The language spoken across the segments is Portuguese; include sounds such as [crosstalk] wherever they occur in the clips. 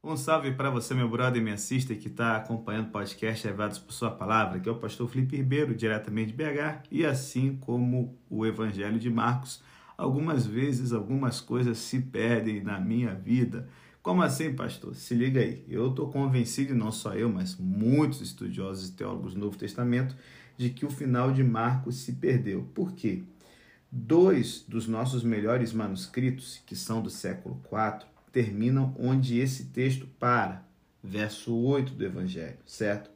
Um salve para você, meu brother e minha sister que está acompanhando o podcast Levados por Sua Palavra, que é o pastor Felipe Ribeiro, diretamente de BH, e assim como o Evangelho de Marcos, algumas vezes algumas coisas se perdem na minha vida. Como assim, pastor? Se liga aí. Eu estou convencido, e não só eu, mas muitos estudiosos e teólogos do Novo Testamento, de que o final de Marcos se perdeu. Por quê? Dois dos nossos melhores manuscritos, que são do século IV, terminam onde esse texto para, verso 8 do Evangelho, certo?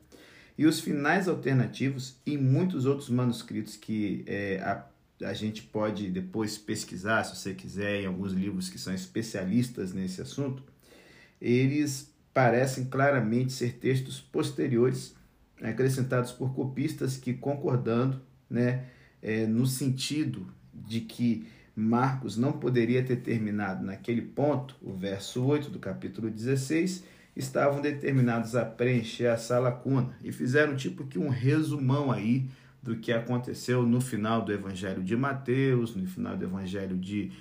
E os finais alternativos em muitos outros manuscritos que é, a, a gente pode depois pesquisar, se você quiser, em alguns livros que são especialistas nesse assunto, eles parecem claramente ser textos posteriores, acrescentados por copistas que, concordando né, é, no sentido de que Marcos não poderia ter terminado naquele ponto, o verso 8 do capítulo 16, estavam determinados a preencher essa lacuna e fizeram tipo que um resumão aí do que aconteceu no final do Evangelho de Mateus, no final do Evangelho de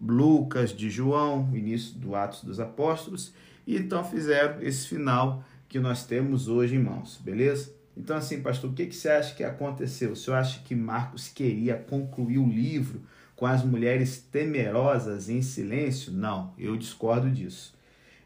Lucas, de João, início do Atos dos Apóstolos, e então fizeram esse final que nós temos hoje em mãos, beleza? Então, assim, pastor, o que, que você acha que aconteceu? O senhor acha que Marcos queria concluir o livro com as mulheres temerosas em silêncio? Não, eu discordo disso.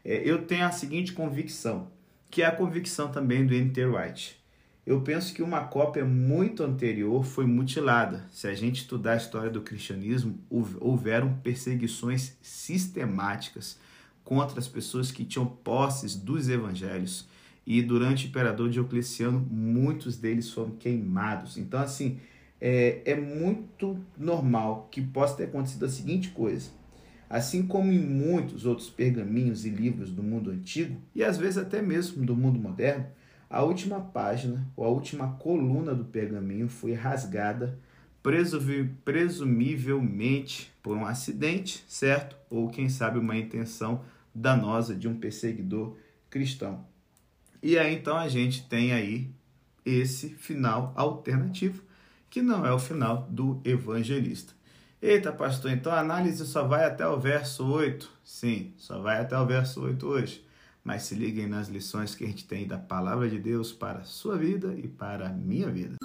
É, eu tenho a seguinte convicção, que é a convicção também do N.T. Wright. Eu penso que uma cópia muito anterior foi mutilada. Se a gente estudar a história do cristianismo, houveram perseguições sistemáticas contra as pessoas que tinham posses dos evangelhos. E durante o imperador Diocleciano, muitos deles foram queimados. Então, assim, é, é muito normal que possa ter acontecido a seguinte coisa. Assim como em muitos outros pergaminhos e livros do mundo antigo, e às vezes até mesmo do mundo moderno, a última página ou a última coluna do pergaminho foi rasgada, presumivelmente por um acidente, certo? Ou quem sabe uma intenção danosa de um perseguidor cristão. E aí então a gente tem aí esse final alternativo que não é o final do evangelista. Eita, pastor, então a análise só vai até o verso 8? Sim, só vai até o verso 8 hoje. Mas se liguem nas lições que a gente tem da palavra de Deus para a sua vida e para a minha vida.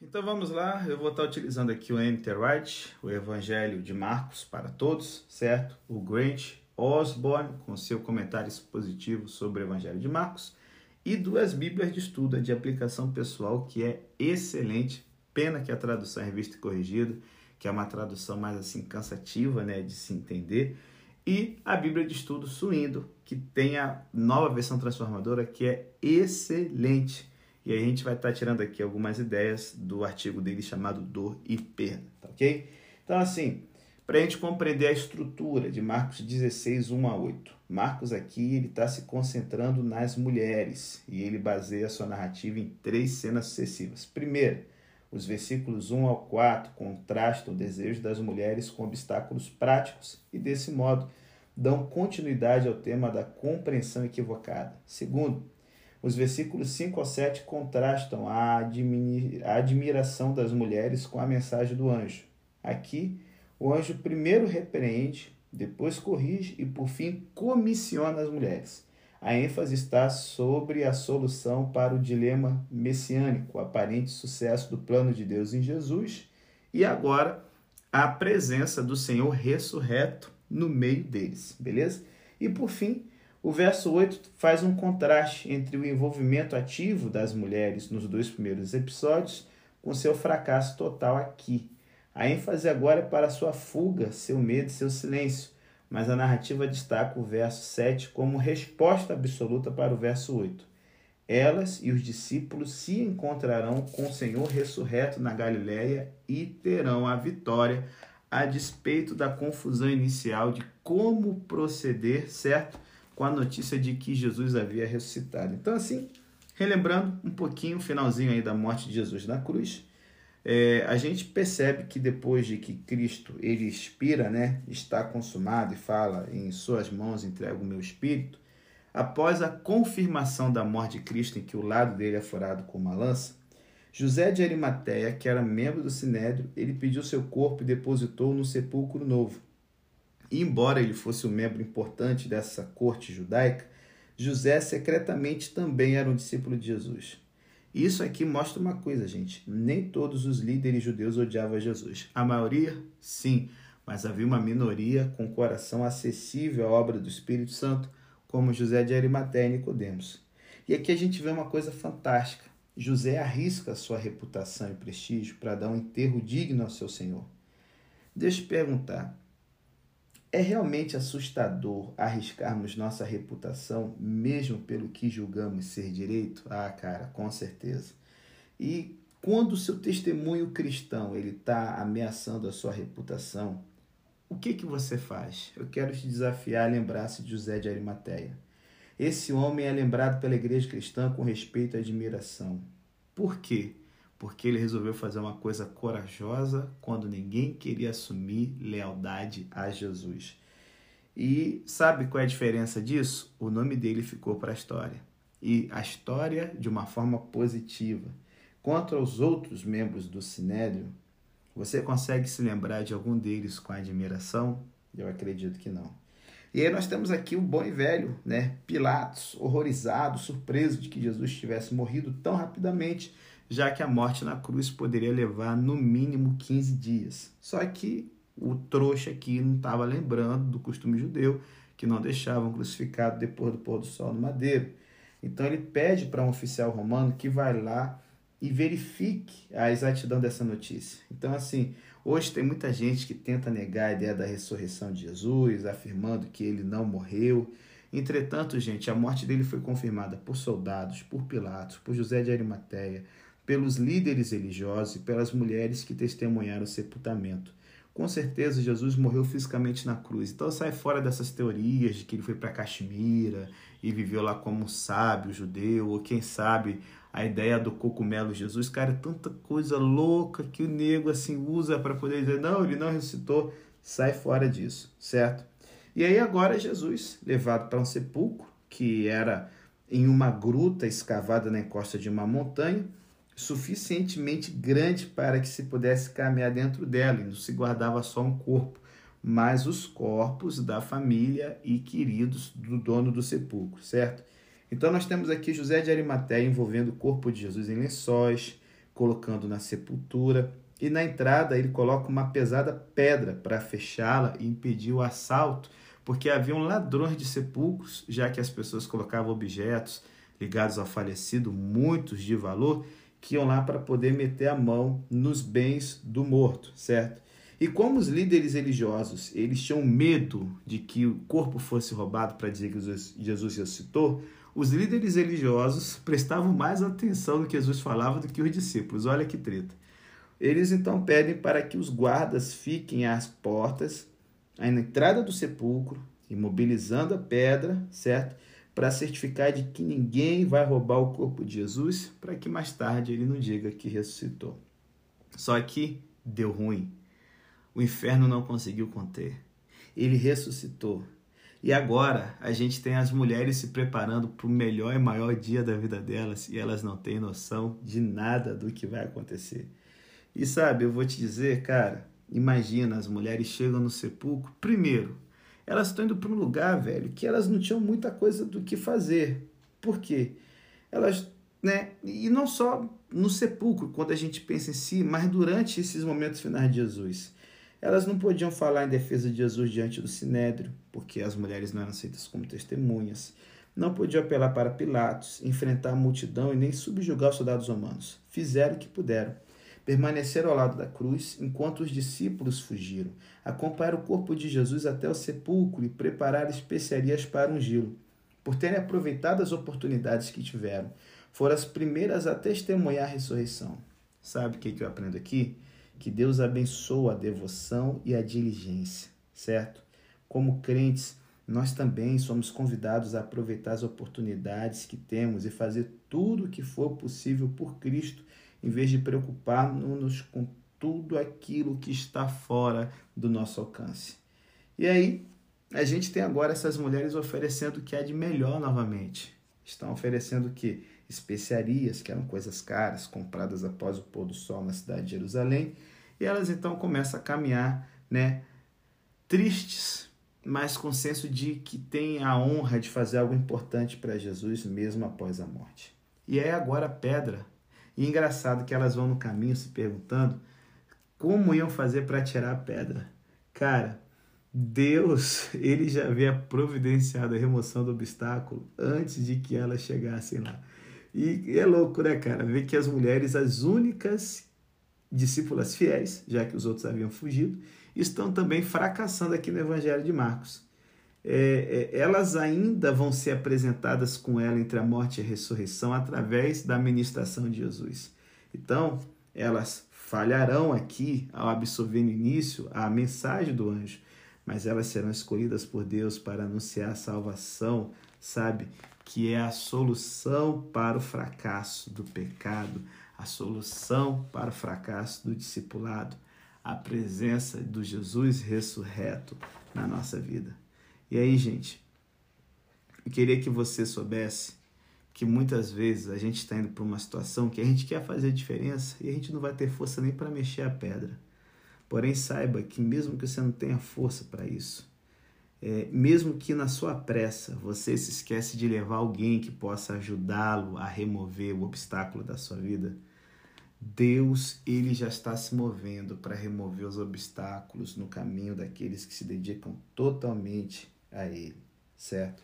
Então vamos lá, eu vou estar utilizando aqui o Enter Wright, o Evangelho de Marcos para todos, certo? O Grant Osborne, com seu comentário expositivo sobre o Evangelho de Marcos e duas Bíblias de estudo de aplicação pessoal que é excelente. Pena que a tradução é revista e corrigida, que é uma tradução mais assim cansativa, né, de se entender. E a Bíblia de estudo Suindo, que tem a nova versão transformadora que é excelente. E a gente vai estar tirando aqui algumas ideias do artigo dele chamado Dor e Perda, tá ok? Então assim, para a gente compreender a estrutura de Marcos 16, 1 a 8. Marcos aqui ele está se concentrando nas mulheres e ele baseia sua narrativa em três cenas sucessivas. Primeiro, os versículos 1 ao 4 contrastam o desejo das mulheres com obstáculos práticos e, desse modo, dão continuidade ao tema da compreensão equivocada. Segundo, os versículos 5 ao 7 contrastam a, admiração das mulheres com a mensagem do anjo. Aqui, o anjo primeiro repreende, depois corrige e, por fim, comissiona as mulheres. A ênfase está sobre a solução para o dilema messiânico, o aparente sucesso do plano de Deus em Jesus e agora a presença do Senhor ressurreto no meio deles, beleza? E por fim, o verso 8 faz um contraste entre o envolvimento ativo das mulheres nos dois primeiros episódios com seu fracasso total aqui. A ênfase agora é para sua fuga, seu medo e seu silêncio, mas a narrativa destaca o verso 7 como resposta absoluta para o verso 8. Elas e os discípulos se encontrarão com o Senhor ressurreto na Galiléia e terão a vitória, a despeito da confusão inicial de como proceder, certo? Com a notícia de que Jesus havia ressuscitado. Então, assim, relembrando um pouquinho o finalzinho aí da morte de Jesus na cruz, é, a gente percebe que depois de que Cristo ele expira, né, está consumado e fala em suas mãos entrego o meu espírito, após a confirmação da morte de Cristo em que o lado dele é furado com uma lança, José de Arimateia, que era membro do Sinédrio, ele pediu seu corpo e depositou no sepulcro novo. embora ele fosse um membro importante dessa corte judaica, José secretamente também era um discípulo de Jesus. Isso aqui mostra uma coisa, gente. Nem todos os líderes judeus odiavam Jesus. A maioria, sim, mas havia uma minoria com coração acessível à obra do Espírito Santo, como José de Arimateia e Nicodemos. E aqui a gente vê uma coisa fantástica. José arrisca sua reputação e prestígio para dar um enterro digno ao seu Senhor. Deixa eu perguntar: é realmente assustador arriscarmos nossa reputação, mesmo pelo que julgamos ser direito? Ah, cara, com certeza. E quando o seu testemunho cristão ele está ameaçando a sua reputação, o que, que você faz? Eu quero te desafiar a lembrar-se de José de Arimateia. Esse homem é lembrado pela igreja cristã com respeito e admiração. Por quê? Porque ele resolveu fazer uma coisa corajosa quando ninguém queria assumir lealdade a Jesus. E sabe qual é a diferença disso? O nome dele ficou para a história. E a história de uma forma positiva. Quanto aos outros membros do Sinédrio, você consegue se lembrar de algum deles com admiração? Eu acredito que não. E aí nós temos aqui o bom e velho, né? Pilatos, horrorizado, surpreso de que Jesus tivesse morrido tão rapidamente, já que a morte na cruz poderia levar no mínimo 15 dias. Só que o trouxa aqui não estava lembrando do costume judeu, que não deixavam crucificado depois do pôr do sol no madeiro. Então ele pede para um oficial romano que vai lá e verifique a exatidão dessa notícia. Então, assim, hoje tem muita gente que tenta negar a ideia da ressurreição de Jesus, afirmando que ele não morreu. Entretanto, gente, a morte dele foi confirmada por soldados, por Pilatos, por José de Arimateia, pelos líderes religiosos e pelas mulheres que testemunharam o sepultamento. Com certeza, Jesus morreu fisicamente na cruz. Então, sai fora dessas teorias de que ele foi para Caxemira e viveu lá como um sábio judeu, ou quem sabe a ideia do cogumelo Jesus, cara, é tanta coisa louca que o nego assim usa para poder dizer, não, ele não ressuscitou, sai fora disso, certo? E aí agora Jesus, levado para um sepulcro, que era em uma gruta escavada na encosta de uma montanha, suficientemente grande para que se pudesse caminhar dentro dela, e não se guardava só um corpo, mas os corpos da família e queridos do dono do sepulcro, certo? Então nós temos aqui José de Arimateia envolvendo o corpo de Jesus em lençóis, colocando na sepultura, e na entrada ele coloca uma pesada pedra para fechá-la e impedir o assalto, porque haviam ladrões de sepulcros, já que as pessoas colocavam objetos ligados ao falecido, muitos de valor, que iam lá para poder meter a mão nos bens do morto, certo? E como os líderes religiosos eles tinham medo de que o corpo fosse roubado para dizer que Jesus ressuscitou, os líderes religiosos prestavam mais atenção no que Jesus falava do que os discípulos. Olha que treta. Eles então pedem para que os guardas fiquem às portas, na entrada do sepulcro, imobilizando a pedra, certo? Para certificar de que ninguém vai roubar o corpo de Jesus, para que mais tarde ele não diga que ressuscitou. Só que deu ruim. O inferno não conseguiu conter. Ele ressuscitou. E agora a gente tem as mulheres se preparando para o melhor e maior dia da vida delas e elas não têm noção de nada do que vai acontecer. E sabe, eu vou te dizer, cara, imagina, as mulheres chegam no sepulcro, primeiro, elas estão indo para um lugar, velho, que elas não tinham muita coisa do que fazer. Por quê? Elas, né, e não só no sepulcro, quando a gente pensa em si, mas durante esses momentos finais de Jesus. Elas não podiam falar em defesa de Jesus diante do sinédrio, porque as mulheres não eram aceitas como testemunhas. Não podiam apelar para Pilatos, enfrentar a multidão e nem subjugar os soldados romanos. Fizeram o que puderam. Permaneceram ao lado da cruz enquanto os discípulos fugiram. Acompanharam o corpo de Jesus até o sepulcro e prepararam especiarias para ungí-lo. Por terem aproveitado as oportunidades que tiveram, foram as primeiras a testemunhar a ressurreição. Sabe o que eu aprendo aqui? Que Deus abençoa a devoção e a diligência, certo? Como crentes, nós também somos convidados a aproveitar as oportunidades que temos e fazer tudo o que for possível por Cristo, em vez de preocupar-nos com tudo aquilo que está fora do nosso alcance. E aí, a gente tem agora essas mulheres oferecendo o que há de melhor novamente. Estão oferecendo o que? Especiarias, que eram coisas caras, compradas após o pôr do sol na cidade de Jerusalém. E elas então começam a caminhar, né, tristes, mas com senso de que tem a honra de fazer algo importante para Jesus mesmo após a morte. E é agora a pedra. E engraçado que elas vão no caminho se perguntando como iam fazer para tirar a pedra. Cara, Deus, [laughs] ele já havia providenciado a remoção do obstáculo antes de que elas chegassem lá. E é louco, né, cara? Ver que as mulheres, as únicas discípulas fiéis, já que os outros haviam fugido, estão também fracassando aqui no Evangelho de Marcos. É, é, elas ainda vão ser apresentadas com ela entre a morte e a ressurreição através da ministração de Jesus. Então, elas falharão aqui ao absorver no início a mensagem do anjo, mas elas serão escolhidas por Deus para anunciar a salvação, sabe? Que é a solução para o fracasso do pecado, a solução para o fracasso do discipulado, a presença do Jesus ressurreto na nossa vida. E aí, gente, eu queria que você soubesse que muitas vezes a gente está indo para uma situação que a gente quer fazer diferença e a gente não vai ter força nem para mexer a pedra. Porém, saiba que mesmo que você não tenha força para isso, é, mesmo que na sua pressa você se esquece de levar alguém que possa ajudá-lo a remover o obstáculo da sua vida, Deus ele já está se movendo para remover os obstáculos no caminho daqueles que se dedicam totalmente a Ele, certo?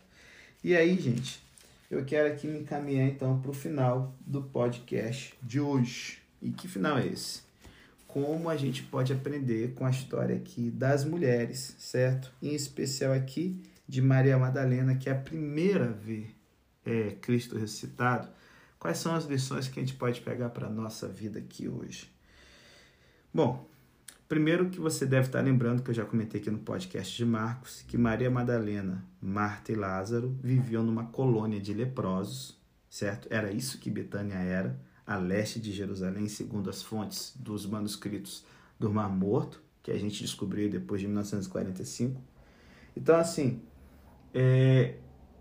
E aí, gente, eu quero aqui me encaminhar então para o final do podcast de hoje. E que final é esse? Como a gente pode aprender com a história aqui das mulheres, certo? Em especial aqui de Maria Madalena, que é a primeira a ver é, Cristo ressuscitado Quais são as lições que a gente pode pegar para a nossa vida aqui hoje? Bom, primeiro que você deve estar lembrando, que eu já comentei aqui no podcast de Marcos, que Maria Madalena, Marta e Lázaro viviam numa colônia de leprosos, certo? Era isso que Betânia era, a leste de Jerusalém, segundo as fontes dos manuscritos do Mar Morto, que a gente descobriu depois de 1945. Então, assim, é,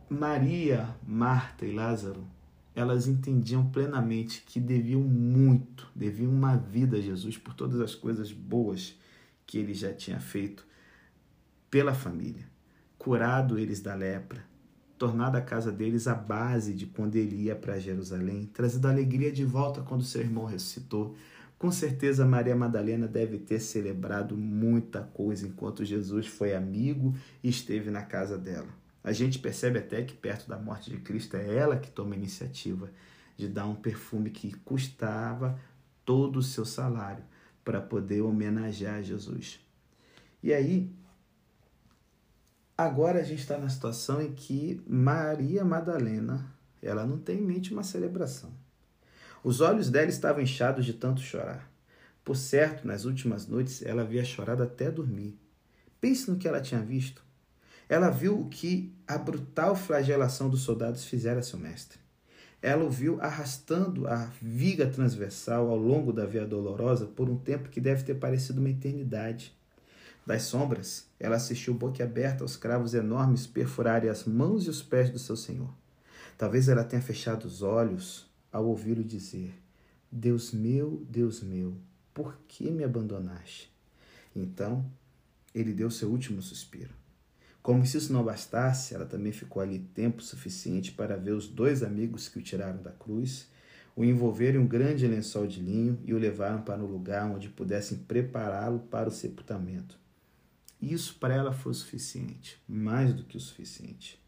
Maria, Marta e Lázaro elas entendiam plenamente que deviam muito, deviam uma vida a Jesus por todas as coisas boas que ele já tinha feito pela família, curado eles da lepra, tornado a casa deles a base de quando ele ia para Jerusalém, trazido alegria de volta quando seu irmão ressuscitou. Com certeza Maria Madalena deve ter celebrado muita coisa enquanto Jesus foi amigo e esteve na casa dela. A gente percebe até que perto da morte de Cristo é ela que toma a iniciativa de dar um perfume que custava todo o seu salário para poder homenagear Jesus. E aí, agora a gente está na situação em que Maria Madalena, ela não tem em mente uma celebração. Os olhos dela estavam inchados de tanto chorar. Por certo, nas últimas noites ela havia chorado até dormir. Pense no que ela tinha visto. Ela viu o que a brutal flagelação dos soldados fizera a seu mestre. Ela o viu arrastando a viga transversal ao longo da via dolorosa por um tempo que deve ter parecido uma eternidade. Das sombras, ela assistiu boquiaberta aos cravos enormes perfurarem as mãos e os pés do seu Senhor. Talvez ela tenha fechado os olhos ao ouvi-lo dizer: Deus meu, Deus meu, por que me abandonaste? Então, ele deu seu último suspiro. Como se isso não bastasse, ela também ficou ali tempo suficiente para ver os dois amigos que o tiraram da cruz, o envolveram em um grande lençol de linho e o levaram para um lugar onde pudessem prepará-lo para o sepultamento. Isso para ela foi o suficiente, mais do que o suficiente.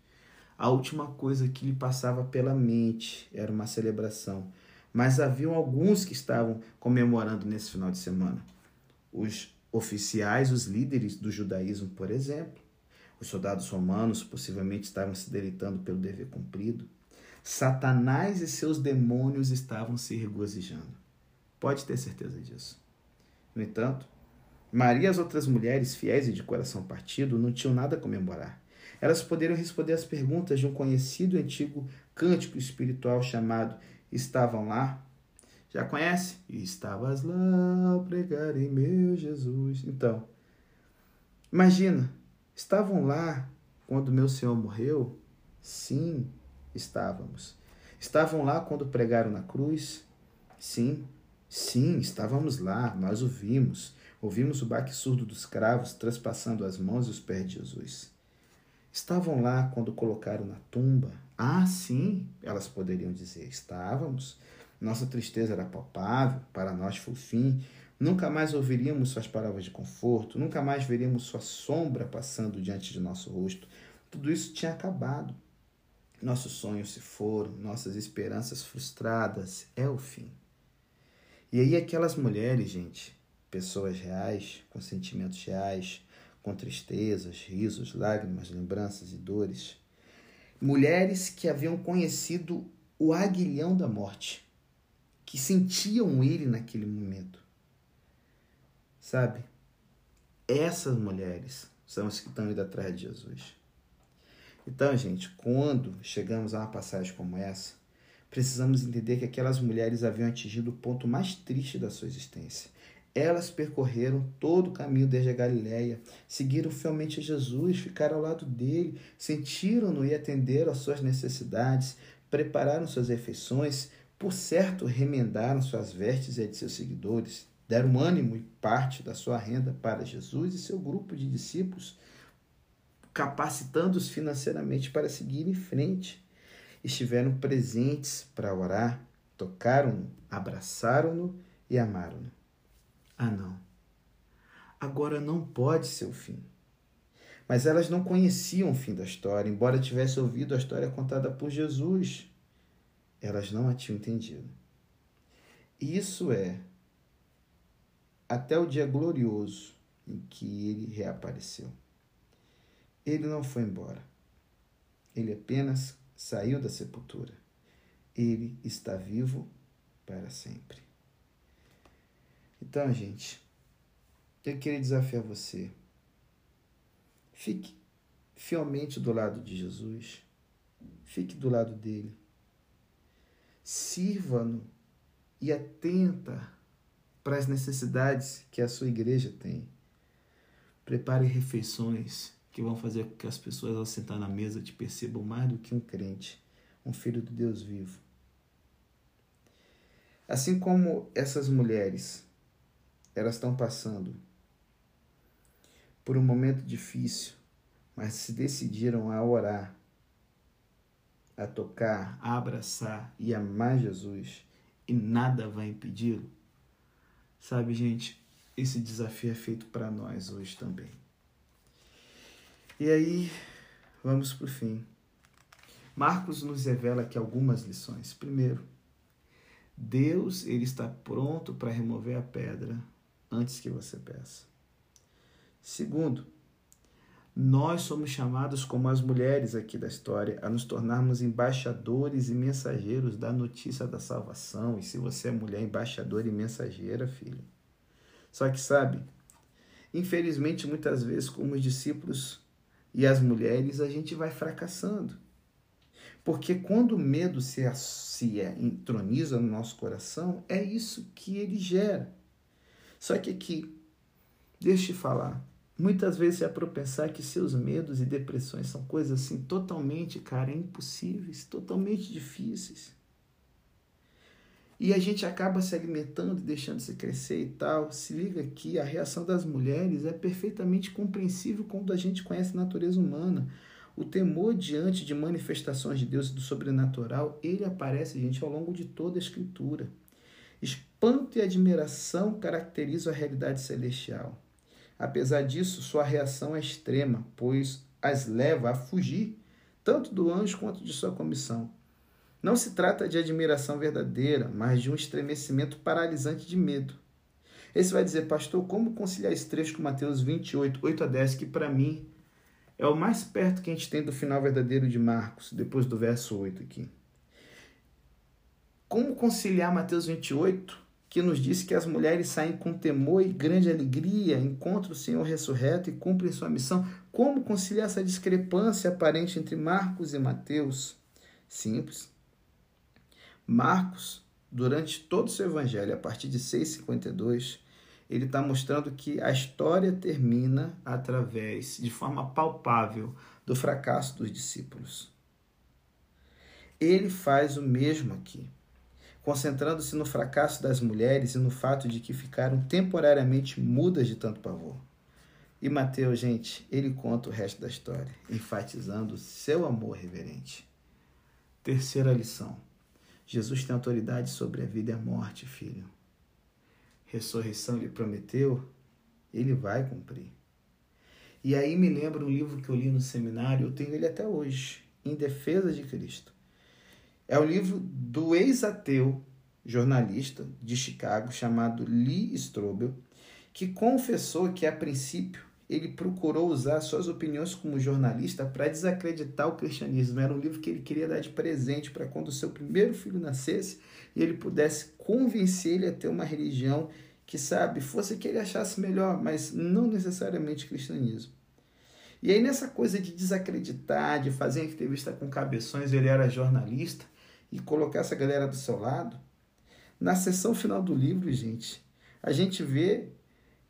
A última coisa que lhe passava pela mente era uma celebração, mas haviam alguns que estavam comemorando nesse final de semana. Os oficiais, os líderes do judaísmo, por exemplo, os soldados romanos possivelmente estavam se deleitando pelo dever cumprido. Satanás e seus demônios estavam se regozijando. Pode ter certeza disso. No entanto, Maria e as outras mulheres fiéis e de coração partido não tinham nada a comemorar. Elas poderiam responder às perguntas de um conhecido e antigo cântico espiritual chamado Estavam lá? Já conhece? Estavas lá ao pregar em meu Jesus. Então, imagina Estavam lá quando meu Senhor morreu? Sim, estávamos. Estavam lá quando pregaram na cruz? Sim, sim, estávamos lá, nós o vimos. Ouvimos o baque surdo dos cravos transpassando as mãos e os pés de Jesus. Estavam lá quando colocaram na tumba? Ah, sim, elas poderiam dizer. Estávamos. Nossa tristeza era palpável, para nós foi o fim. Nunca mais ouviríamos suas palavras de conforto, nunca mais veríamos sua sombra passando diante de nosso rosto. Tudo isso tinha acabado. Nossos sonhos se foram, nossas esperanças frustradas. É o fim. E aí, aquelas mulheres, gente, pessoas reais, com sentimentos reais, com tristezas, risos, lágrimas, lembranças e dores. Mulheres que haviam conhecido o aguilhão da morte, que sentiam ele naquele momento. Sabe? Essas mulheres são as que estão indo atrás de Jesus. Então, gente, quando chegamos a uma passagem como essa, precisamos entender que aquelas mulheres haviam atingido o ponto mais triste da sua existência. Elas percorreram todo o caminho desde a Galiléia, seguiram fielmente a Jesus, ficaram ao lado dele, sentiram-no e atenderam às suas necessidades, prepararam suas refeições, por certo, remendaram suas vestes e de seus seguidores, deram ânimo e parte da sua renda para Jesus e seu grupo de discípulos, capacitando-os financeiramente para seguir em frente. Estiveram presentes para orar, tocaram-no, abraçaram-no e amaram-no. Ah, não. Agora não pode ser o fim. Mas elas não conheciam o fim da história, embora tivessem ouvido a história contada por Jesus. Elas não a tinham entendido. Isso é até o dia glorioso em que ele reapareceu. Ele não foi embora. Ele apenas saiu da sepultura. Ele está vivo para sempre. Então, gente, eu queria desafiar você. Fique fielmente do lado de Jesus. Fique do lado dele. Sirva-no e atenta para as necessidades que a sua igreja tem. Prepare refeições que vão fazer com que as pessoas ao sentar na mesa te percebam mais do que um crente, um filho do Deus vivo. Assim como essas mulheres elas estão passando por um momento difícil, mas se decidiram a orar, a tocar, a abraçar e amar Jesus, e nada vai impedi-lo. Sabe, gente, esse desafio é feito para nós hoje também. E aí, vamos para o fim. Marcos nos revela aqui algumas lições. Primeiro, Deus ele está pronto para remover a pedra antes que você peça. Segundo, nós somos chamados, como as mulheres aqui da história, a nos tornarmos embaixadores e mensageiros da notícia da salvação. E se você é mulher, embaixadora e mensageira, filho. Só que sabe, infelizmente, muitas vezes, como os discípulos e as mulheres, a gente vai fracassando. Porque quando o medo se, se entroniza no nosso coração, é isso que ele gera. Só que aqui, deixa eu te falar, muitas vezes é para pensar que seus medos e depressões são coisas assim totalmente, cara, impossíveis, totalmente difíceis. E a gente acaba se alimentando e deixando se crescer e tal. Se liga aqui, a reação das mulheres é perfeitamente compreensível quando a gente conhece a natureza humana. O temor diante de manifestações de Deus e do sobrenatural, ele aparece, gente, ao longo de toda a escritura. Espanto e admiração caracterizam a realidade celestial. Apesar disso, sua reação é extrema, pois as leva a fugir, tanto do anjo quanto de sua comissão. Não se trata de admiração verdadeira, mas de um estremecimento paralisante de medo. Esse vai dizer, pastor, como conciliar esse trecho com Mateus 28, 8 a 10, que para mim é o mais perto que a gente tem do final verdadeiro de Marcos, depois do verso 8 aqui. Como conciliar Mateus 28, que nos diz que as mulheres saem com temor e grande alegria, encontram o Senhor ressurreto e cumprem sua missão? Como conciliar essa discrepância aparente entre Marcos e Mateus? Simples. Marcos, durante todo o seu evangelho, a partir de 6,52, ele está mostrando que a história termina através, de forma palpável, do fracasso dos discípulos. Ele faz o mesmo aqui concentrando-se no fracasso das mulheres e no fato de que ficaram temporariamente mudas de tanto pavor. E Mateus, gente, ele conta o resto da história, enfatizando seu amor reverente. Terceira lição. Jesus tem autoridade sobre a vida e a morte, filho. Ressurreição ele prometeu, ele vai cumprir. E aí me lembra um livro que eu li no seminário, eu tenho ele até hoje, Em Defesa de Cristo. É o livro do ex-ateu jornalista de Chicago chamado Lee Strobel, que confessou que a princípio ele procurou usar suas opiniões como jornalista para desacreditar o cristianismo. Era um livro que ele queria dar de presente para quando o seu primeiro filho nascesse e ele pudesse convencer ele a ter uma religião que, sabe, fosse que ele achasse melhor, mas não necessariamente cristianismo. E aí, nessa coisa de desacreditar, de fazer entrevista com cabeções, ele era jornalista, e colocar essa galera do seu lado, na sessão final do livro, gente, a gente vê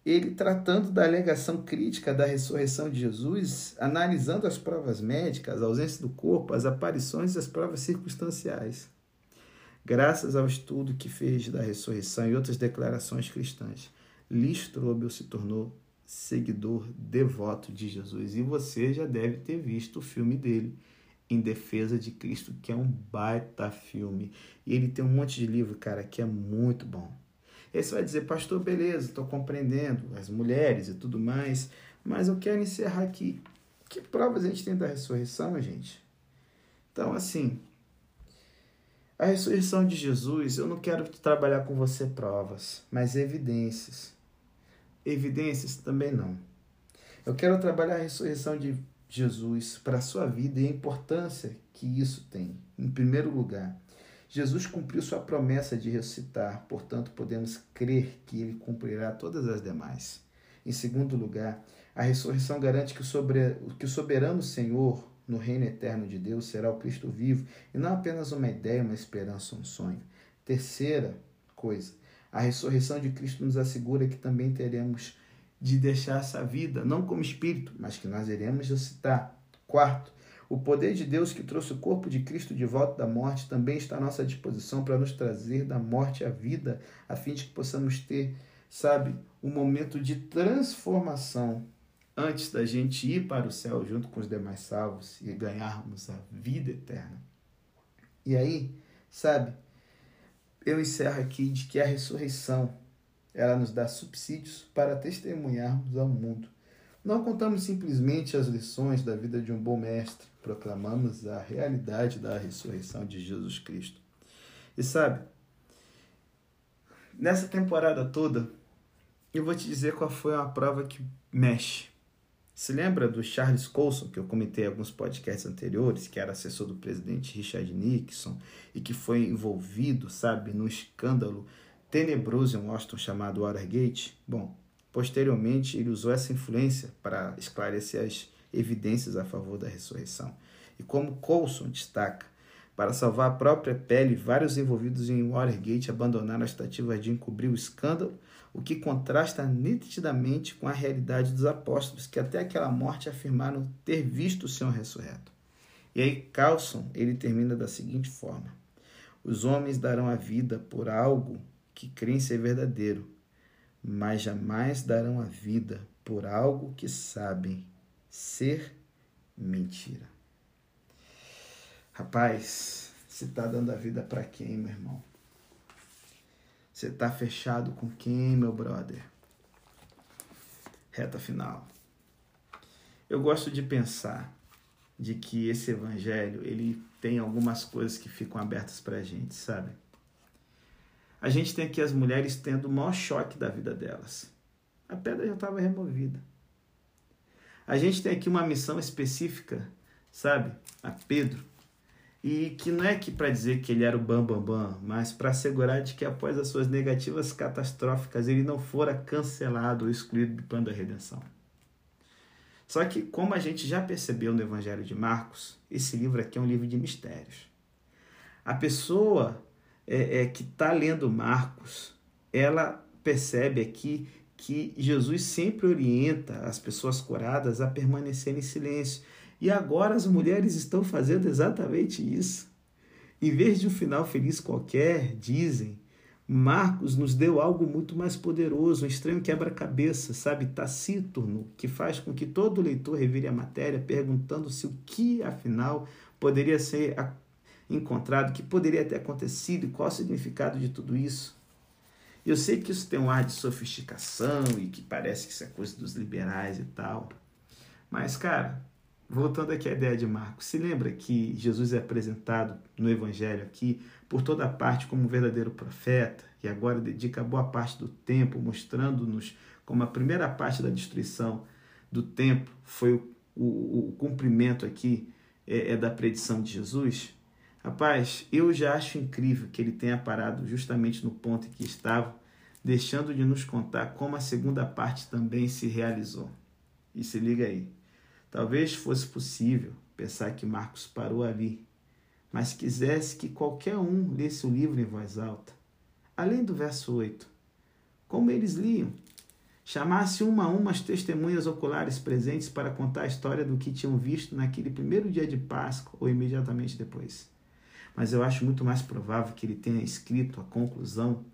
ele tratando da alegação crítica da ressurreição de Jesus, analisando as provas médicas, a ausência do corpo, as aparições e as provas circunstanciais. Graças ao estudo que fez da ressurreição e outras declarações cristãs, Lee Strobel se tornou seguidor devoto de Jesus. E você já deve ter visto o filme dele, Em Defesa de Cristo, que é um baita filme. E ele tem um monte de livro, cara, que é muito bom. Aí você vai dizer, pastor, beleza, estou compreendendo as mulheres e tudo mais, mas eu quero encerrar aqui. Que provas a gente tem da ressurreição, gente? Então, assim, a ressurreição de Jesus, eu não quero trabalhar com você provas, mas evidências. Evidências também não. Eu quero trabalhar a ressurreição de Jesus para a sua vida e a importância que isso tem. Em primeiro lugar, Jesus cumpriu sua promessa de ressuscitar, portanto, podemos crer que ele cumprirá todas as demais. Em segundo lugar, a ressurreição garante que sobre, que o soberano Senhor no reino eterno de Deus será o Cristo vivo e não apenas uma ideia, uma esperança, um sonho. Terceira coisa, a ressurreição de Cristo nos assegura que também teremos de deixar essa vida, não como espírito, mas que nós iremos ressuscitar. Quarto, o poder de Deus que trouxe o corpo de Cristo de volta da morte também está à nossa disposição para nos trazer da morte à vida, a fim de que possamos ter, sabe, um momento de transformação antes da gente ir para o céu junto com os demais salvos e ganharmos a vida eterna. E aí, sabe, eu encerro aqui de que a ressurreição ela nos dá subsídios para testemunharmos ao mundo não contamos simplesmente as lições da vida de um bom mestre, proclamamos a realidade da ressurreição de Jesus Cristo. E sabe, nessa temporada toda, eu vou te dizer qual foi uma prova que mexe. Se lembra do Charles Colson, que eu comentei em alguns podcasts anteriores, que era assessor do presidente Richard Nixon e que foi envolvido, sabe, num escândalo tenebroso em Washington chamado Watergate? Bom, Posteriormente, ele usou essa influência para esclarecer as evidências a favor da ressurreição. E como Coulson destaca, para salvar a própria pele, vários envolvidos em Watergate abandonaram as tentativas de encobrir o escândalo, o que contrasta nitidamente com a realidade dos apóstolos, que até aquela morte afirmaram ter visto o Senhor ressurreto. E aí Carlson, ele termina da seguinte forma: Os homens darão a vida por algo que creem ser verdadeiro, mas jamais darão a vida por algo que sabem ser mentira. Rapaz, você está dando a vida para quem, meu irmão? Você está fechado com quem, meu brother? Reta final. Eu gosto de pensar de que esse evangelho ele tem algumas coisas que ficam abertas para a gente, sabe? A gente tem aqui as mulheres tendo o maior choque da vida delas. A pedra já estava removida. A gente tem aqui uma missão específica, sabe, a Pedro, e que não é que para dizer que ele era o bambambam, bam, bam, mas para assegurar de que após as suas negativas catastróficas ele não fora cancelado ou excluído do plano da redenção. Só que, como a gente já percebeu no Evangelho de Marcos, esse livro aqui é um livro de mistérios. A pessoa é, é, que está lendo Marcos, ela percebe aqui que Jesus sempre orienta as pessoas curadas a permanecer em silêncio. E agora as mulheres estão fazendo exatamente isso. Em vez de um final feliz qualquer, dizem, Marcos nos deu algo muito mais poderoso, um estranho quebra-cabeça, sabe, tacíturno, que faz com que todo leitor revire a matéria perguntando-se o que, afinal, poderia ser encontrado, que poderia ter acontecido e qual o significado de tudo isso. Eu sei que isso tem um ar de sofisticação e que parece que isso é coisa dos liberais e tal. Mas, cara, voltando aqui à ideia de Marcos, se lembra que Jesus é apresentado no Evangelho aqui por toda parte como um verdadeiro profeta e agora dedica boa parte do tempo mostrando-nos como a primeira parte da destruição do templo foi o, o, o cumprimento aqui é, é da predição de Jesus? Rapaz, eu já acho incrível que ele tenha parado justamente no ponto em que estava, deixando de nos contar como a segunda parte também se realizou. E se liga aí. Talvez fosse possível pensar que Marcos parou ali, mas quisesse que qualquer um lesse o livro em voz alta, além do verso 8. Como eles liam, chamasse uma a uma as testemunhas oculares presentes para contar a história do que tinham visto naquele primeiro dia de Páscoa ou imediatamente depois. Mas eu acho muito mais provável que ele tenha escrito a conclusão,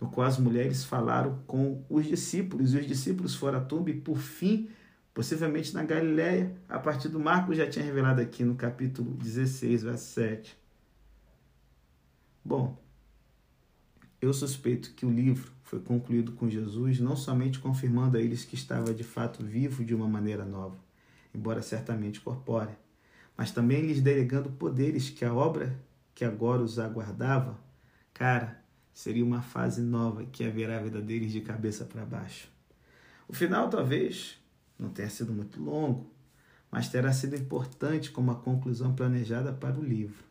no qual as mulheres falaram com os discípulos, e os discípulos foram à tumba e, por fim, possivelmente na Galiléia, a partir do Marcos já tinha revelado aqui no capítulo 16, verso 7. Bom, eu suspeito que o livro foi concluído com Jesus não somente confirmando a eles que estava de fato vivo de uma maneira nova, embora certamente corpórea, mas também lhes delegando poderes que a obra que agora os aguardava, cara, seria uma fase nova que haverá vida deles de cabeça para baixo. O final talvez não tenha sido muito longo, mas terá sido importante como a conclusão planejada para o livro,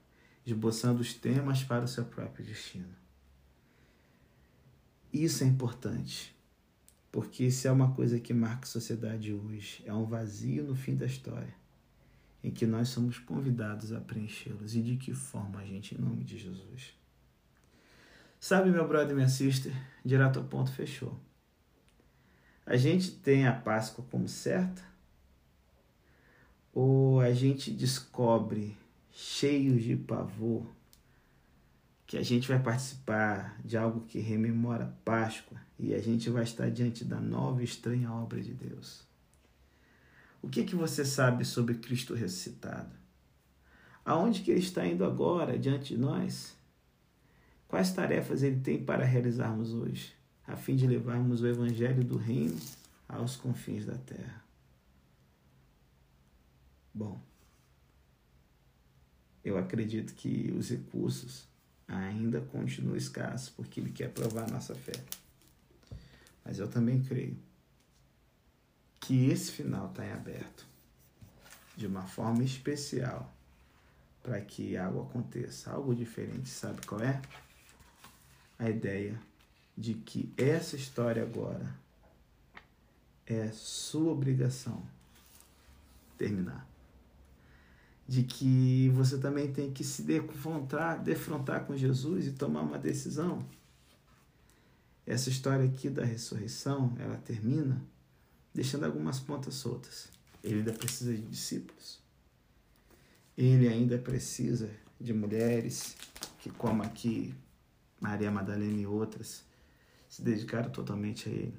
esboçando os temas para o seu próprio destino. Isso é importante, porque se é uma coisa que marca a sociedade hoje, é um vazio no fim da história, em que nós somos convidados a preenchê-los. E de que forma, a gente, em nome de Jesus? Sabe, meu brother e minha sister, direto ao ponto, fechou. A gente tem a Páscoa como certa? Ou a gente descobre, cheios de pavor, que a gente vai participar de algo que rememora Páscoa e a gente vai estar diante da nova e estranha obra de Deus? O que, que você sabe sobre Cristo ressuscitado? Aonde que ele está indo agora diante de nós? Quais tarefas ele tem para realizarmos hoje? a fim de levarmos o evangelho do reino aos confins da terra. Bom, eu acredito que os recursos ainda continuam escassos porque ele quer provar nossa fé. Mas eu também creio que esse final está em aberto de uma forma especial para que algo aconteça, algo diferente. Sabe qual é? A ideia de que essa história agora é sua obrigação terminar. De que você também tem que se defrontar, defrontar com Jesus e tomar uma decisão. Essa história aqui da ressurreição, ela termina deixando algumas pontas soltas. Ele ainda precisa de discípulos. Ele ainda precisa de mulheres que, como aqui Maria Madalena e outras, se dedicaram totalmente a Ele.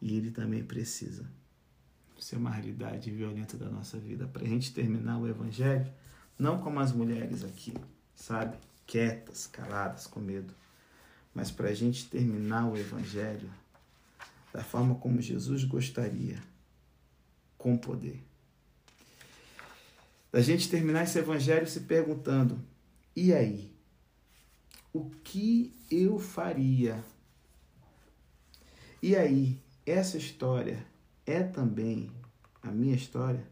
E Ele também precisa ser uma realidade violenta da nossa vida para a gente terminar o Evangelho, não como as mulheres aqui, sabe? Quietas, caladas, com medo, mas para a gente terminar o Evangelho da forma como Jesus gostaria, com poder. Da gente terminar esse Evangelho se perguntando: e aí? o que eu faria? E aí, essa história é também a minha história?